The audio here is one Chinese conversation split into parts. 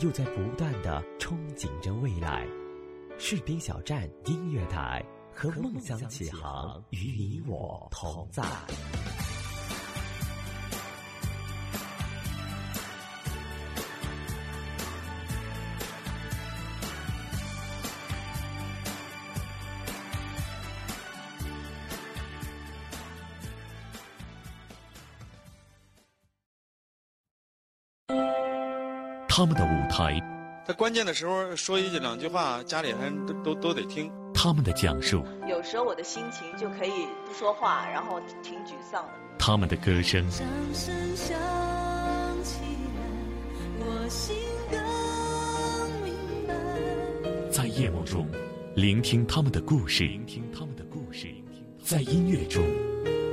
又在不断的憧憬着未来。士兵小站音乐台和梦想起航，与你我同在。他们的台，在关键的时候说一句两句话，家里人都都都得听。他们的讲述，有时候我的心情就可以不说话，然后挺沮丧的。他们的歌声，掌声响起来，我心更明白。在夜幕中聆听他们的故事，聆听他们的故事，在音乐中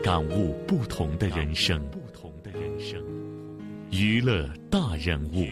感悟不同的人生，不同的人生，娱乐大人物。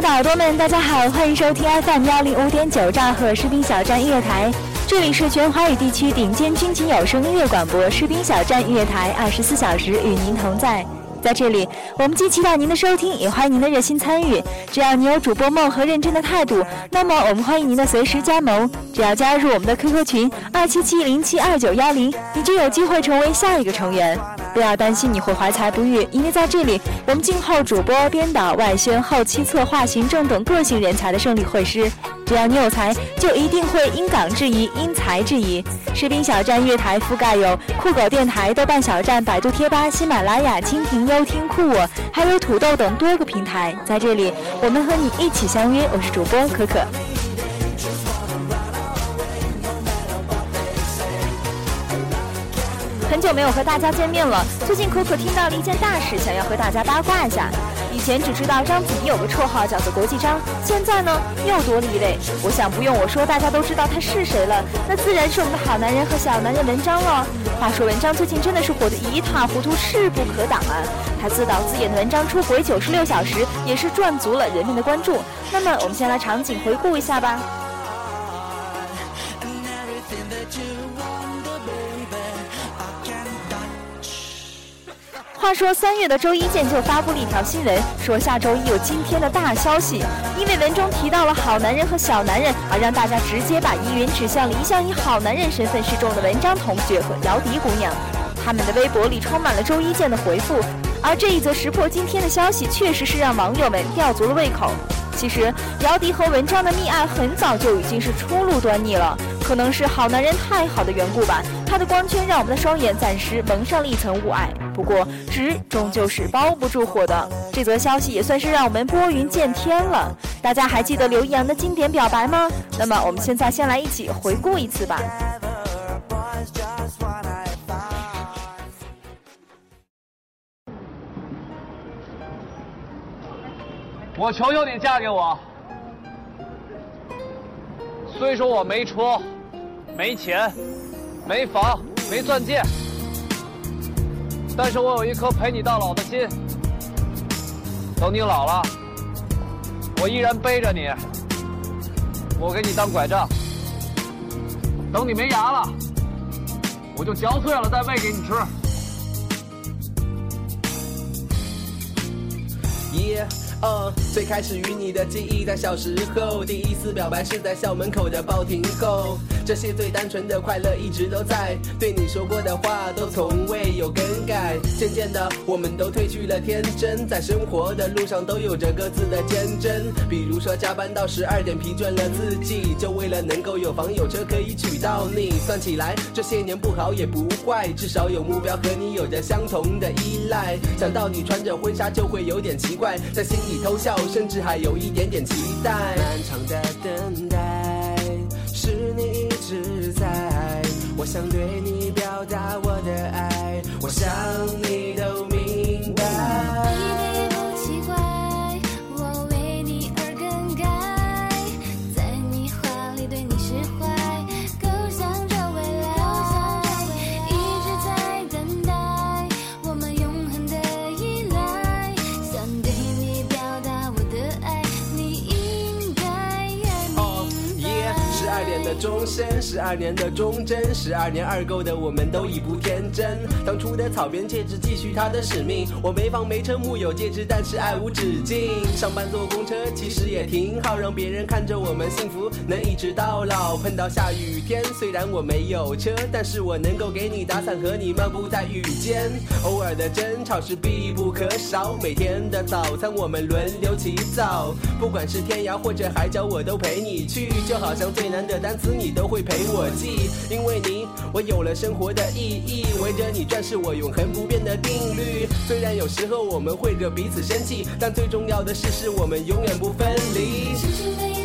的耳朵们，大家好，欢迎收听 FM 幺零五点九兆赫士兵小站音乐台，这里是全华语地区顶尖军情有声音乐广播士兵小站音乐台，二十四小时与您同在。在这里，我们既期待您的收听，也欢迎您的热心参与。只要你有主播梦和认真的态度，那么我们欢迎您的随时加盟。只要加入我们的 QQ 群二七七零七二九幺零，你就有机会成为下一个成员。不要担心你会怀才不遇，因为在这里，我们静候主播、编导、外宣、后期策划、行政等各性人才的胜利会师。只要你有才，就一定会因岗制宜，因才制宜。士兵小站月台覆盖有酷狗电台、豆瓣小站、百度贴吧、喜马拉雅、蜻蜓、优听、酷我，还有土豆等多个平台。在这里，我们和你一起相约。我是主播可可。很久没有和大家见面了，最近可可听到了一件大事，想要和大家八卦一下。以前只知道章子怡有个绰号叫做国际章，现在呢又多了一位。我想不用我说，大家都知道他是谁了，那自然是我们的好男人和小男人文章了。话说文章最近真的是火得一塌糊涂，势不可挡啊！他自导自演的文章出轨九十六小时，也是赚足了人们的关注。那么我们先来场景回顾一下吧。话说三月的周一见就发布了一条新闻，说下周一有今天的大消息，因为文中提到了好男人和小男人，而让大家直接把疑云指向了一向以好男人身份示众的文章同学和姚笛姑娘。他们的微博里充满了周一见的回复，而这一则石破惊天的消息，确实是让网友们吊足了胃口。其实，姚笛和文章的溺爱很早就已经是初露端倪了，可能是好男人太好的缘故吧。他的光圈让我们的双眼暂时蒙上了一层雾霭。不过，纸终究是包不住火的。这则消息也算是让我们拨云见天了。大家还记得刘易阳的经典表白吗？那么，我们现在先来一起回顾一次吧。我求求你嫁给我。虽说我没车、没钱、没房、没钻戒，但是我有一颗陪你到老的心。等你老了，我依然背着你，我给你当拐杖。等你没牙了，我就嚼碎了再喂给你吃。Yeah，哦、最开始与你的记忆在小时候，第一次表白是在校门口的报亭后。这些最单纯的快乐一直都在，对你说过的话都从未有更改。渐渐的，我们都褪去了天真，在生活的路上都有着各自的坚贞。比如说加班到十二点，疲倦了自己，就为了能够有房有车可以娶到你。算起来，这些年不好也不坏，至少有目标和你有着相同的依赖。想到你穿着婚纱就会有点奇怪，在心里偷笑，甚至还有一点点期待。漫长的等待，在，我想对你表达我的爱，我想你都明白。不奇怪，我为你而更改，在你怀里对你释怀，构想着未来。一直在等待，我们永恒的依赖。想对你表达我的爱，你应该。哦，也十二点的钟声。十二，年的忠贞，十二年二够的我们都已不天真。当初的草编戒指继续他的使命，我没房没车木有戒指，但是爱无止境。上班坐公车其实也挺好，让别人看着我们幸福，能一直到老。碰到下雨天，虽然我没有车，但是我能够给你打伞和你漫步在雨间。偶尔的争吵是必不可少，每天的早餐我们轮流起早，不管是天涯或者海角，我都陪你去，就好像最难的单词你都会陪给我寄，因为你我有了生活的意义，围着你转是我永恒不变的定律。虽然有时候我们会惹彼此生气，但最重要的事是我们永远不分离。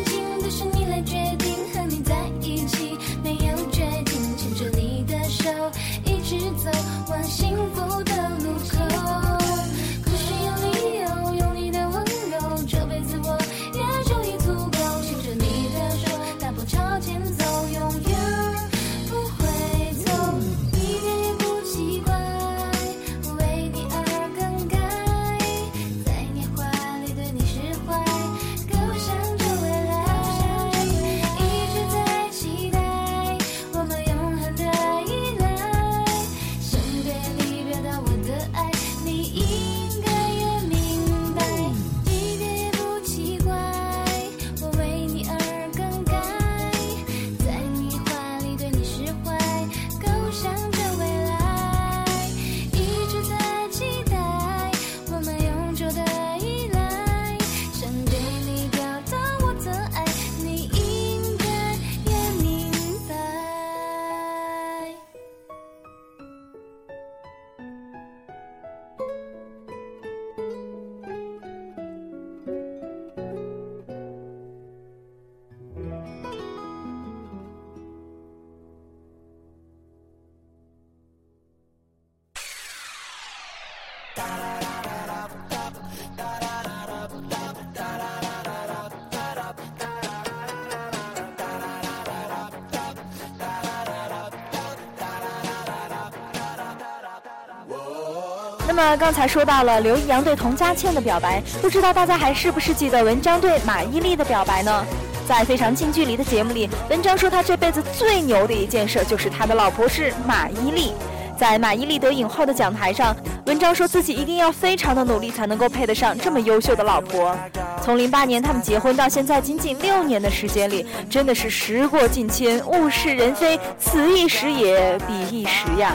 那刚才说到了刘易阳对童佳倩的表白，不知道大家还是不是记得文章对马伊琍的表白呢？在非常近距离的节目里，文章说他这辈子最牛的一件事就是他的老婆是马伊琍。在马伊琍得影后的讲台上，文章说自己一定要非常的努力才能够配得上这么优秀的老婆。从零八年他们结婚到现在仅仅六年的时间里，真的是时过境迁，物是人非，此一时也，彼一时呀。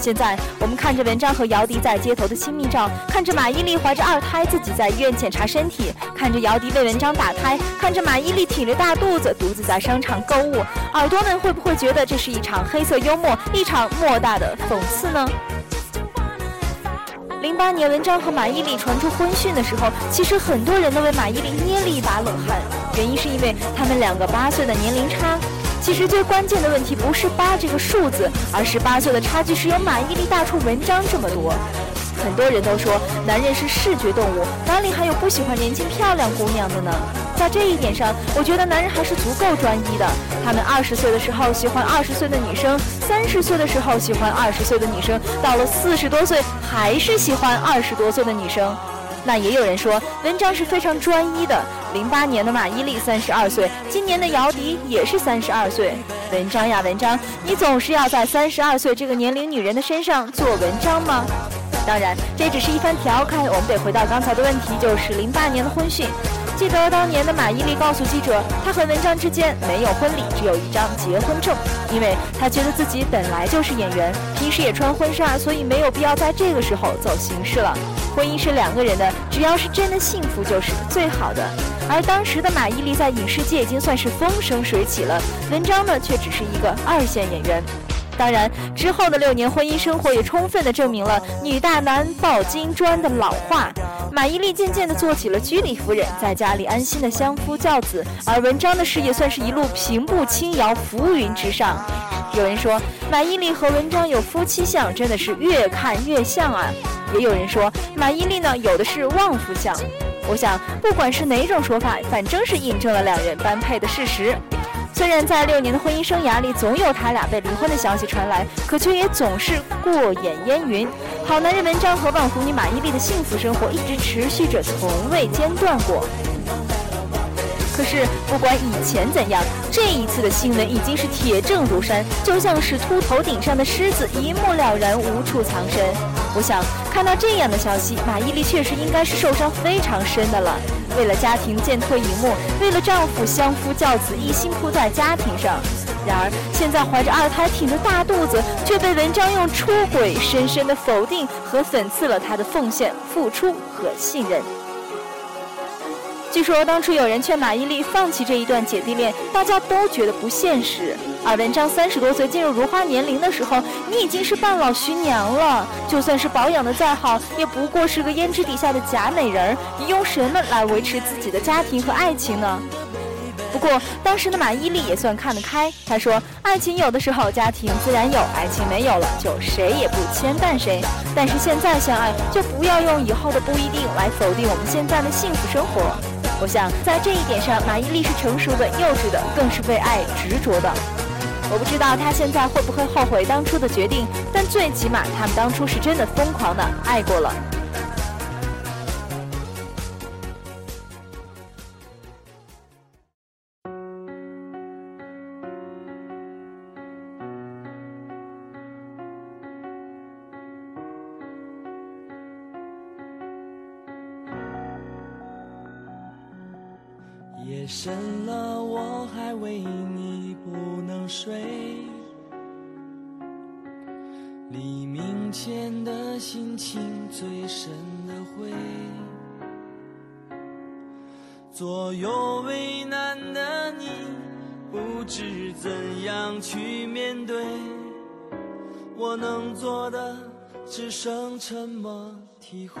现在我们看着文章和姚笛在街头的亲密照，看着马伊琍怀着二胎自己在医院检查身体，看着姚笛为文章打胎，看着马伊琍挺着大肚子独自在商场购物，耳朵们会不会觉得这是一场黑色幽默，一场莫大的讽刺呢？零八年，文章和马伊琍传出婚讯的时候，其实很多人都为马伊琍捏了一把冷汗，原因是因为他们两个八岁的年龄差。其实最关键的问题不是八这个数字，而是八岁的差距是有马伊琍大出文章这么多。很多人都说男人是视觉动物，哪里还有不喜欢年轻漂亮姑娘的呢？在这一点上，我觉得男人还是足够专一的。他们二十岁的时候喜欢二十岁的女生，三十岁的时候喜欢二十岁的女生，到了四十多岁还是喜欢二十多岁的女生。那也有人说，文章是非常专一的。零八年的马伊琍三十二岁，今年的姚笛也是三十二岁。文章呀文章，你总是要在三十二岁这个年龄女人的身上做文章吗？当然，这只是一番调侃。我们得回到刚才的问题，就是零八年的婚讯。记得当年的马伊琍告诉记者，她和文章之间没有婚礼，只有一张结婚证，因为她觉得自己本来就是演员，平时也穿婚纱，所以没有必要在这个时候走形式了。婚姻是两个人的，只要是真的幸福就是最好的。而当时的马伊琍在影视界已经算是风生水起了，文章呢却只是一个二线演员。当然，之后的六年婚姻生活也充分的证明了“女大男抱金砖”的老话。马伊琍渐渐地做起了居里夫人，在家里安心的相夫教子，而文章的事业算是一路平步青遥，浮云之上。有人说，马伊琍和文章有夫妻相，真的是越看越像啊。也有人说，马伊琍呢有的是旺夫相。我想，不管是哪种说法，反正是印证了两人般配的事实。虽然在六年的婚姻生涯里，总有他俩被离婚的消息传来，可却也总是过眼烟云。好男人文章和旺福女马伊琍的幸福生活一直持续着，从未间断过。可是，不管以前怎样，这一次的新闻已经是铁证如山，就像是秃头顶上的狮子，一目了然，无处藏身。我想，看到这样的消息，马伊琍确实应该是受伤非常深的了。为了家庭渐退荧幕，为了丈夫相夫教子，一心扑在家庭上。然而，现在怀着二胎，挺着大肚子，却被文章用出轨深深的否定和讽刺了她的奉献、付出和信任。据说当初有人劝马伊琍放弃这一段姐弟恋，大家都觉得不现实。而文章三十多岁进入如花年龄的时候，你已经是半老徐娘了，就算是保养的再好，也不过是个胭脂底下的假美人儿。你用什么来维持自己的家庭和爱情呢？不过当时的马伊琍也算看得开，她说：“爱情有的时候，家庭自然有；爱情没有了，就谁也不牵绊谁。但是现在相爱，就不要用以后的不一定来否定我们现在的幸福生活。”我想在这一点上，马伊琍是成熟的、幼稚的，更是为爱执着的。我不知道他现在会不会后悔当初的决定，但最起码他们当初是真的疯狂的爱过了。深了，我还为你不能睡。黎明前的心情最深的灰，左右为难的你，不知怎样去面对。我能做的只剩沉默体会。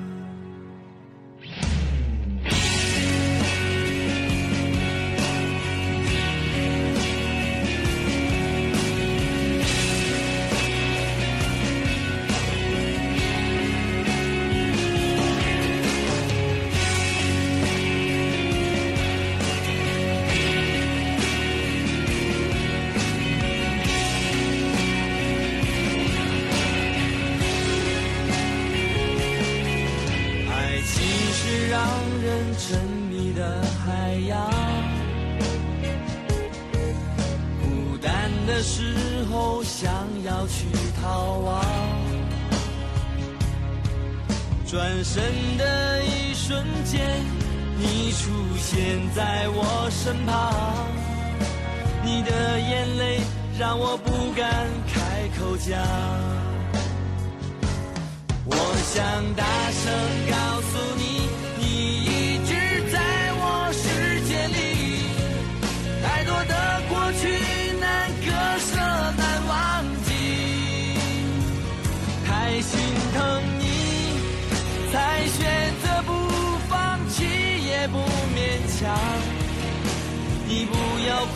要哭，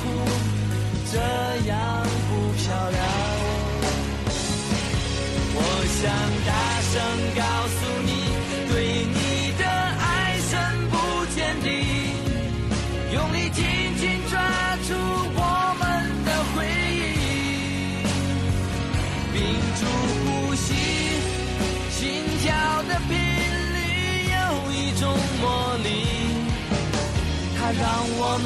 这样不漂亮。我想大声告诉你，对你的爱深不见底，用力紧紧抓住我们的回忆，屏住呼吸，心跳的频率有一种魔力，它让我们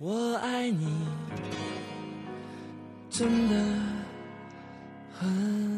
我爱你，真的很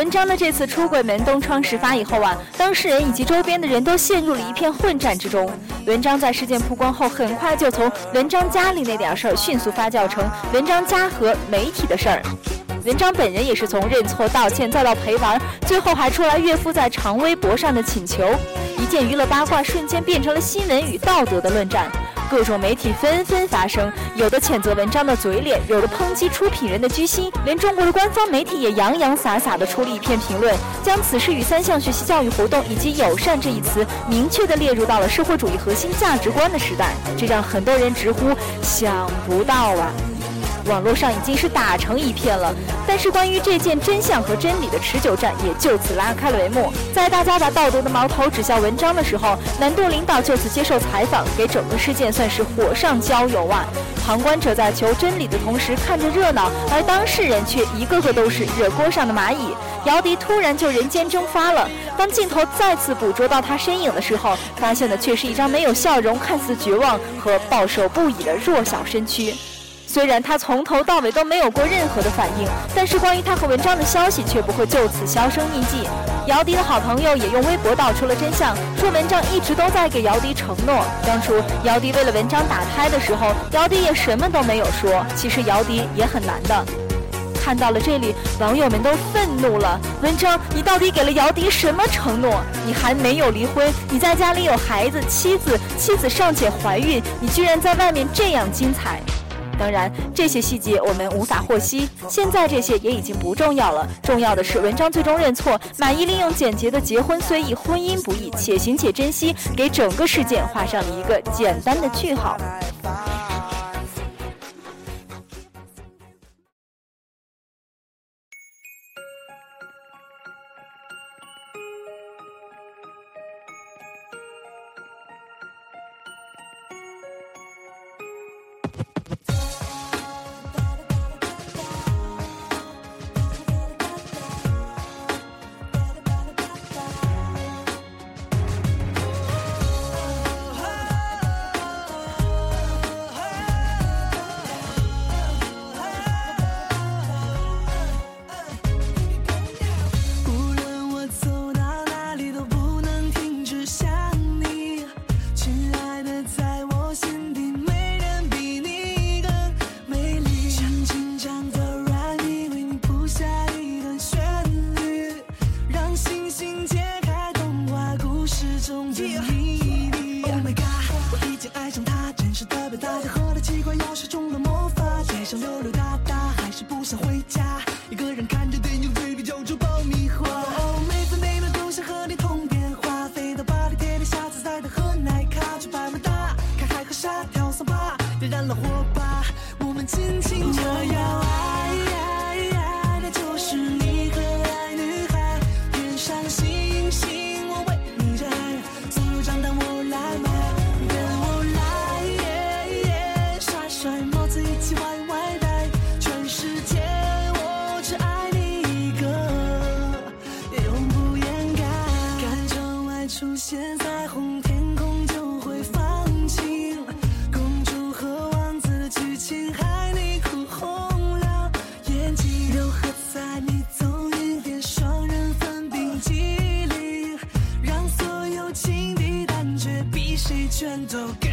文章的这次出轨门东窗事发以后啊，当事人以及周边的人都陷入了一片混战之中。文章在事件曝光后，很快就从文章家里那点事儿迅速发酵成文章家和媒体的事儿。文章本人也是从认错、道歉再到陪玩，最后还出来岳父在长微博上的请求。一件娱乐八卦瞬间变成了新闻与道德的论战。各种媒体纷纷发声，有的谴责文章的嘴脸，有的抨击出品人的居心，连中国的官方媒体也洋洋洒洒地出了一篇评论，将此事与三项学习教育活动以及友善这一词明确地列入到了社会主义核心价值观的时代，这让很多人直呼想不到啊！网络上已经是打成一片了，但是关于这件真相和真理的持久战也就此拉开了帷幕。在大家把道德的矛头指向文章的时候，南渡领导就此接受采访，给整个事件算是火上浇油啊！旁观者在求真理的同时看着热闹，而当事人却一个个都是热锅上的蚂蚁。姚笛突然就人间蒸发了，当镜头再次捕捉到他身影的时候，发现的却是一张没有笑容、看似绝望和暴瘦不已的弱小身躯。虽然他从头到尾都没有过任何的反应，但是关于他和文章的消息却不会就此销声匿迹。姚笛的好朋友也用微博道出了真相，说文章一直都在给姚笛承诺。当初姚笛为了文章打胎的时候，姚笛也什么都没有说。其实姚笛也很难的。看到了这里，网友们都愤怒了。文章，你到底给了姚笛什么承诺？你还没有离婚，你在家里有孩子、妻子，妻子尚且怀孕，你居然在外面这样精彩。当然，这些细节我们无法获悉。现在这些也已经不重要了，重要的是文章最终认错，满意利用简洁的“结婚虽易，婚姻不易，且行且珍惜”，给整个事件画上了一个简单的句号。全都给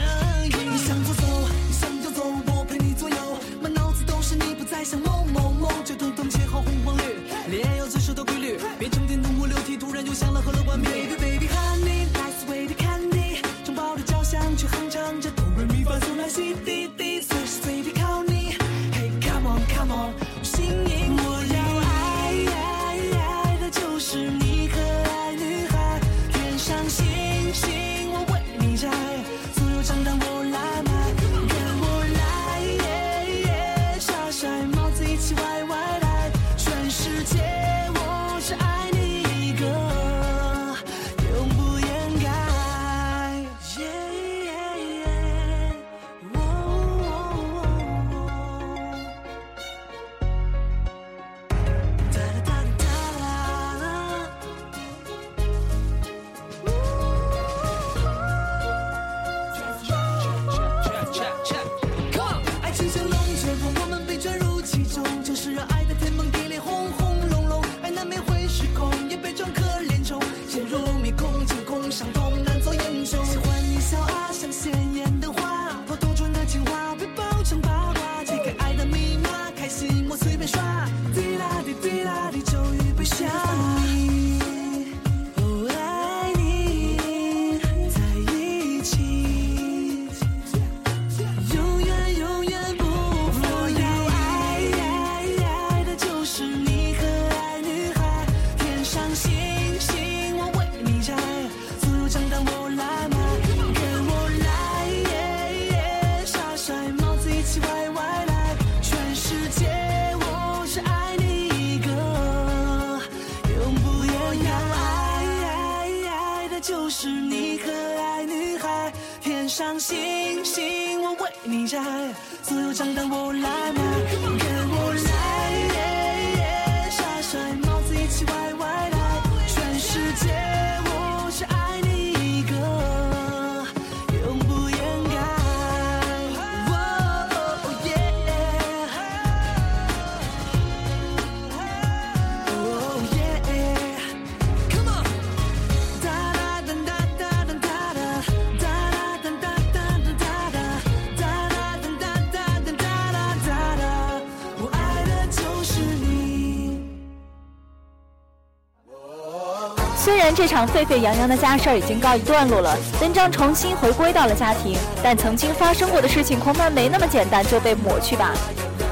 这场沸沸扬扬的家事儿已经告一段落了，文章重新回归到了家庭，但曾经发生过的事情恐怕没那么简单就被抹去吧。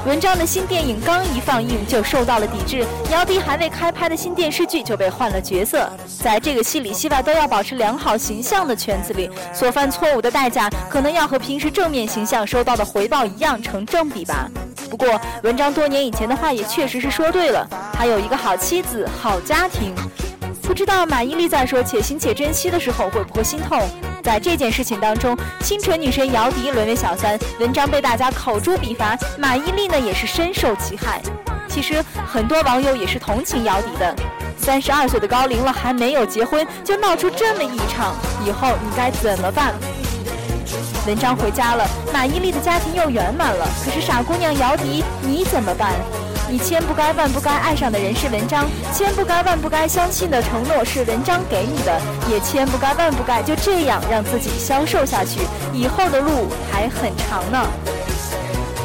文章的新电影刚一放映就受到了抵制，姚笛还未开拍的新电视剧就被换了角色。在这个戏里戏外都要保持良好形象的圈子里，所犯错误的代价可能要和平时正面形象收到的回报一样成正比吧。不过，文章多年以前的话也确实是说对了，他有一个好妻子、好家庭。不知道马伊琍在说“且行且珍惜”的时候会不会心痛？在这件事情当中，清纯女神姚笛沦为小三，文章被大家口诛笔伐，马伊琍呢也是深受其害。其实很多网友也是同情姚笛的，三十二岁的高龄了还没有结婚，就闹出这么一场，以后你该怎么办？文章回家了，马伊琍的家庭又圆满了，可是傻姑娘姚笛你怎么办？你千不该万不该爱上的人是文章，千不该万不该相信的承诺是文章给你的，也千不该万不该就这样让自己消瘦下去，以后的路还很长呢。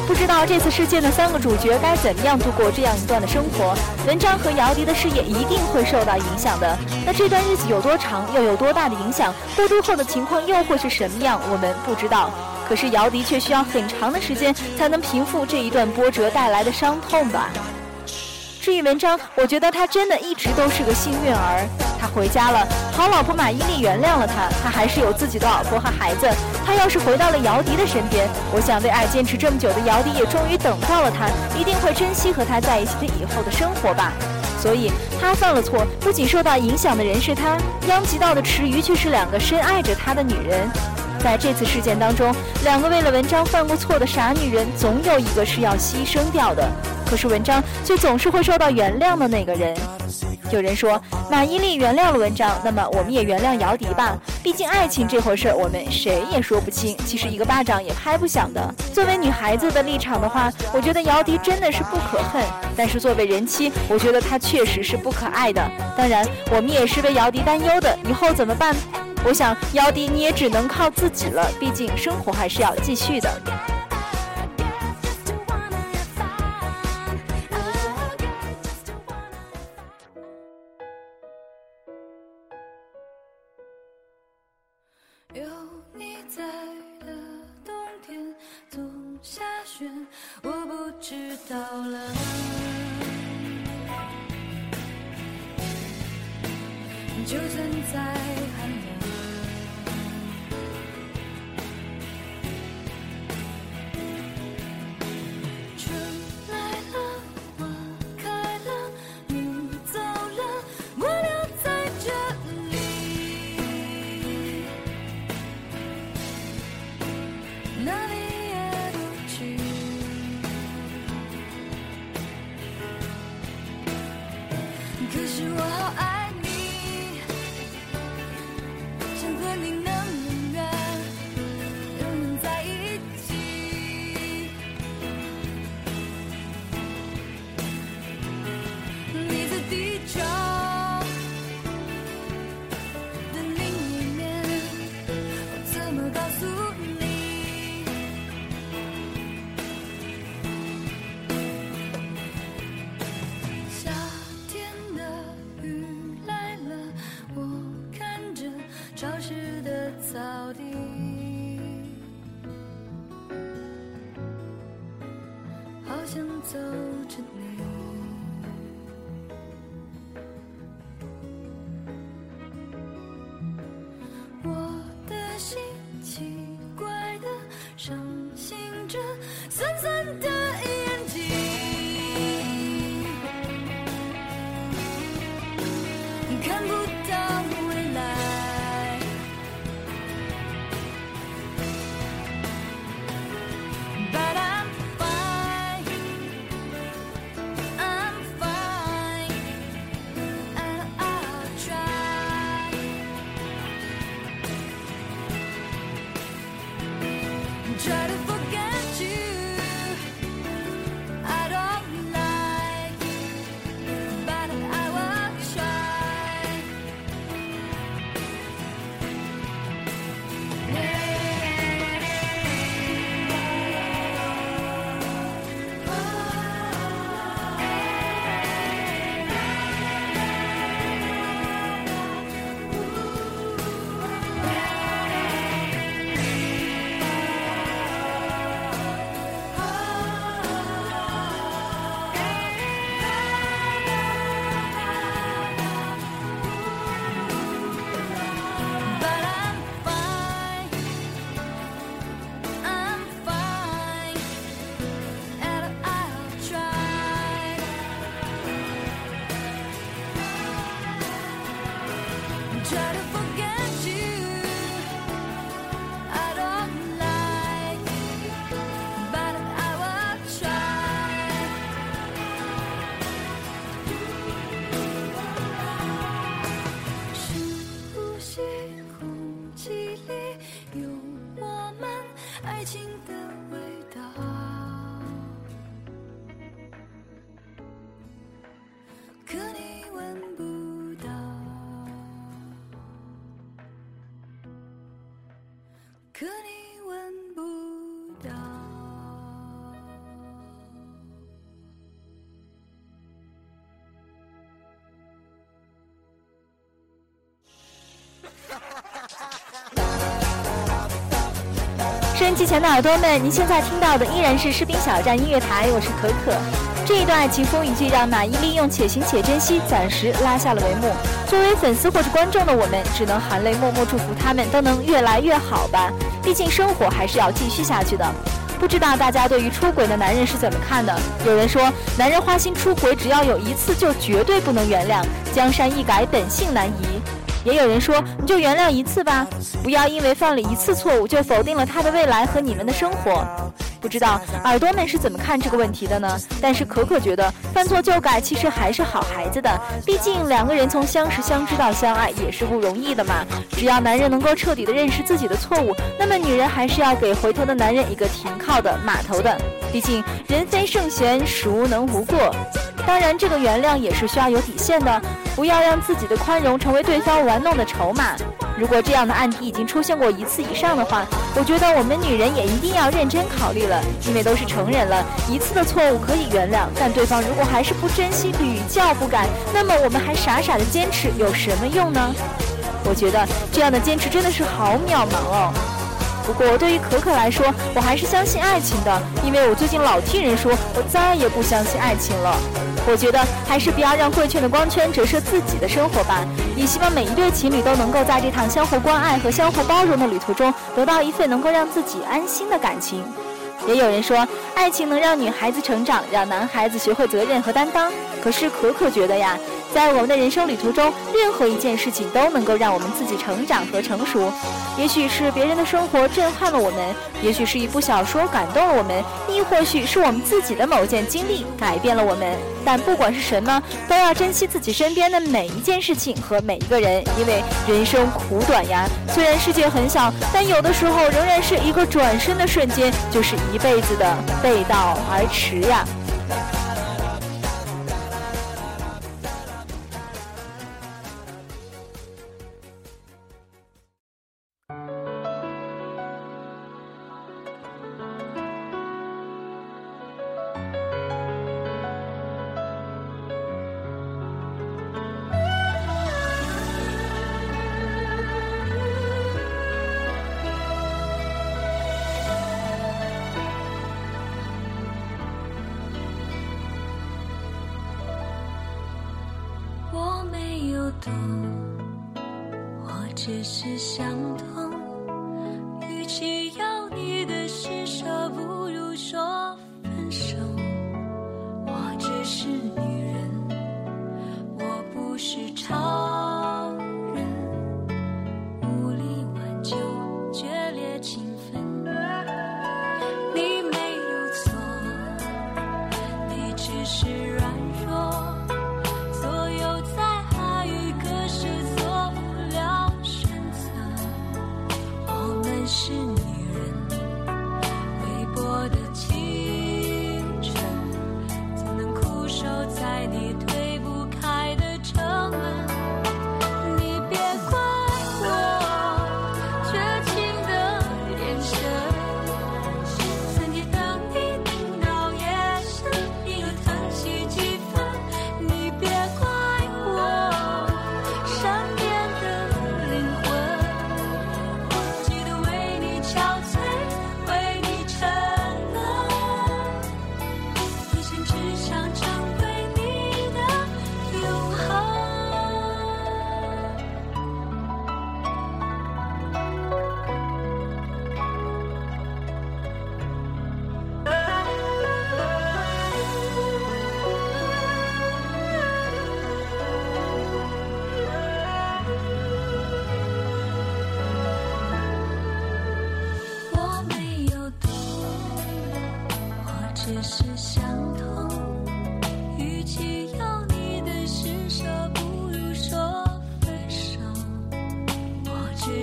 不知道这次事件的三个主角该怎么样度过这样一段的生活？文章和姚笛的事业一定会受到影响的。那这段日子有多长，又有多大的影响？过渡后的情况又会是什么样？我们不知道。可是姚笛却需要很长的时间才能平复这一段波折带来的伤痛吧。至于文章，我觉得他真的一直都是个幸运儿。他回家了，好老婆马伊琍原谅了他，他还是有自己的老婆和孩子。他要是回到了姚笛的身边，我想为爱坚持这么久的姚笛也终于等到了他，一定会珍惜和他在一起的以后的生活吧。所以，他犯了错，不仅受到影响的人是他，殃及到的池鱼却是两个深爱着他的女人。在这次事件当中，两个为了文章犯过错的傻女人，总有一个是要牺牲掉的。可是文章却总是会受到原谅的那个人。有人说马伊琍原谅了文章，那么我们也原谅姚笛吧。毕竟爱情这回事儿，我们谁也说不清。其实一个巴掌也拍不响的。作为女孩子的立场的话，我觉得姚笛真的是不可恨。但是作为人妻，我觉得她确实是不可爱的。当然，我们也是为姚笛担忧的。以后怎么办？我想姚笛你也只能靠自己了。毕竟生活还是要继续的。有你在的冬天总下雪，我不知道了。Try to 音机前的耳朵们，您现在听到的依然是士兵小站音乐台，我是可可。这一段爱情风雨剧让马伊琍用“且行且珍惜”暂时拉下了帷幕。作为粉丝或者观众的我们，只能含泪默默祝福他们都能越来越好吧。毕竟生活还是要继续下去的。不知道大家对于出轨的男人是怎么看的？有人说，男人花心出轨，只要有一次就绝对不能原谅，江山易改，本性难移。也有人说，你就原谅一次吧，不要因为犯了一次错误就否定了他的未来和你们的生活。不知道耳朵们是怎么看这个问题的呢？但是可可觉得，犯错就改其实还是好孩子的。毕竟两个人从相识、相知到相爱也是不容易的嘛。只要男人能够彻底的认识自己的错误，那么女人还是要给回头的男人一个停靠的码头的。毕竟人非圣贤，孰能无过？当然，这个原谅也是需要有底线的，不要让自己的宽容成为对方玩弄的筹码。如果这样的案例已经出现过一次以上的话，我觉得我们女人也一定要认真考虑了，因为都是成人了，一次的错误可以原谅，但对方如果还是不珍惜、屡教不改，那么我们还傻傻的坚持有什么用呢？我觉得这样的坚持真的是好渺茫哦。不过对于可可来说，我还是相信爱情的，因为我最近老听人说，我再也不相信爱情了。我觉得还是不要让贵圈的光圈折射自己的生活吧。也希望每一对情侣都能够在这趟相互关爱和相互包容的旅途中，得到一份能够让自己安心的感情。也有人说，爱情能让女孩子成长，让男孩子学会责任和担当。可是可可觉得呀。在我们的人生旅途中，任何一件事情都能够让我们自己成长和成熟。也许是别人的生活震撼了我们，也许是一部小说感动了我们，亦或许是我们自己的某件经历改变了我们。但不管是什么，都要珍惜自己身边的每一件事情和每一个人，因为人生苦短呀。虽然世界很小，但有的时候仍然是一个转身的瞬间，就是一辈子的背道而驰呀。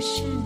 是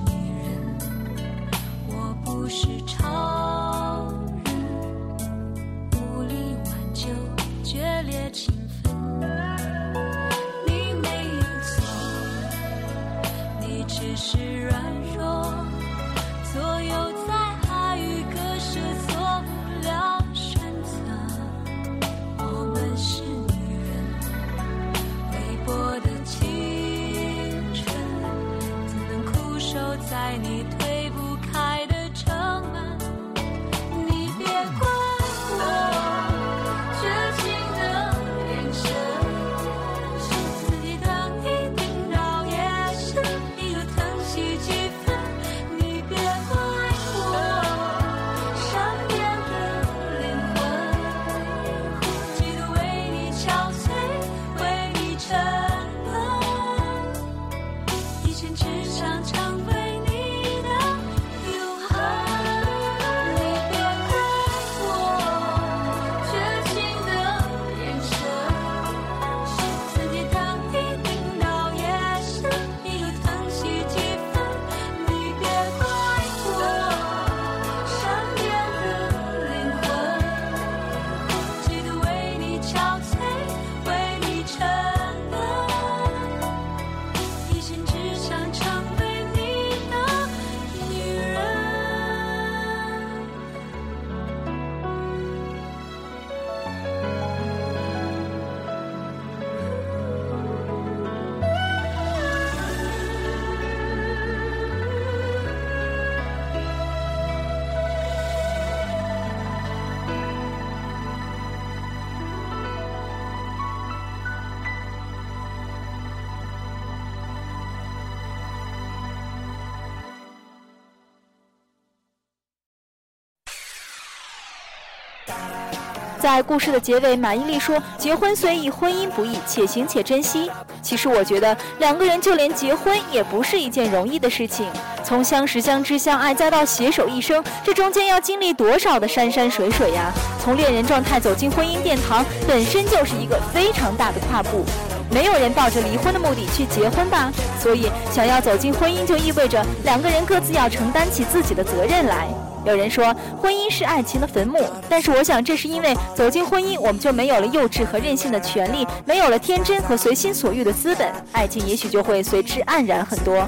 在故事的结尾，马伊琍说：“结婚虽易，婚姻不易，且行且珍惜。”其实我觉得，两个人就连结婚也不是一件容易的事情。从相识、相知、相爱，再到携手一生，这中间要经历多少的山山水水呀！从恋人状态走进婚姻殿堂，本身就是一个非常大的跨步。没有人抱着离婚的目的去结婚吧？所以，想要走进婚姻，就意味着两个人各自要承担起自己的责任来。有人说婚姻是爱情的坟墓，但是我想这是因为走进婚姻，我们就没有了幼稚和任性的权利，没有了天真和随心所欲的资本，爱情也许就会随之黯然很多。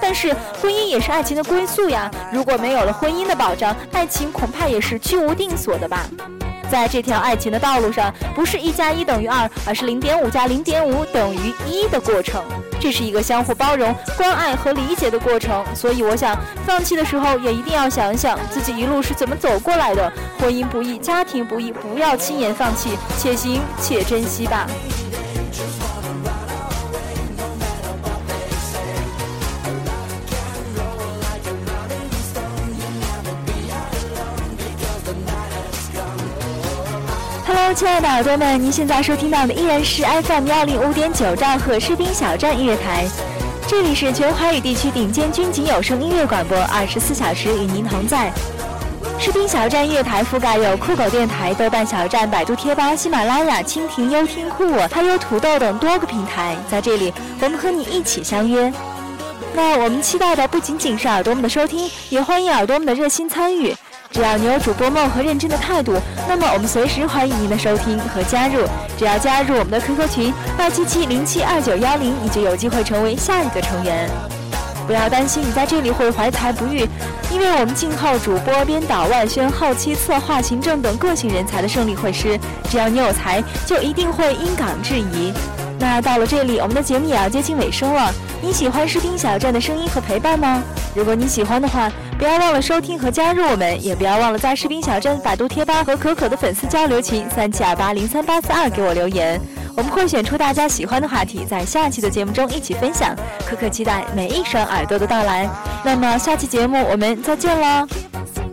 但是婚姻也是爱情的归宿呀，如果没有了婚姻的保障，爱情恐怕也是居无定所的吧。在这条爱情的道路上，不是一加一等于二，而是零点五加零点五等于一的过程。这是一个相互包容、关爱和理解的过程。所以，我想放弃的时候，也一定要想想自己一路是怎么走过来的。婚姻不易，家庭不易，不要轻言放弃，且行且珍惜吧。Hello，亲爱的耳朵们，您现在收听到的依然是 FM 幺零五点九兆赫士兵小站音乐台，这里是全华语地区顶尖军警有声音乐广播，二十四小时与您同在。士兵小站音乐台覆盖有酷狗电台、豆瓣小站、百度贴吧、喜马拉雅、蜻蜓、优听、酷我，还有土豆等多个平台，在这里我们和你一起相约。那我们期待的不仅仅是耳朵们的收听，也欢迎耳朵们的热心参与。只要你有主播梦和认真的态度，那么我们随时欢迎您的收听和加入。只要加入我们的 QQ 群二七七零七二九幺零，你就有机会成为下一个成员。不要担心你在这里会怀才不遇，因为我们静候主播、编导、外宣、后期、策划、行政等个性人才的胜利会师。只要你有才，就一定会因岗制宜。那到了这里，我们的节目也要接近尾声了。你喜欢士兵小站的声音和陪伴吗？如果你喜欢的话，不要忘了收听和加入我们，也不要忘了在士兵小站百度贴吧和可可的粉丝交流群三七二八零三八四二给我留言，我们会选出大家喜欢的话题，在下期的节目中一起分享。可可期待每一双耳朵的到来。那么下期节目我们再见喽。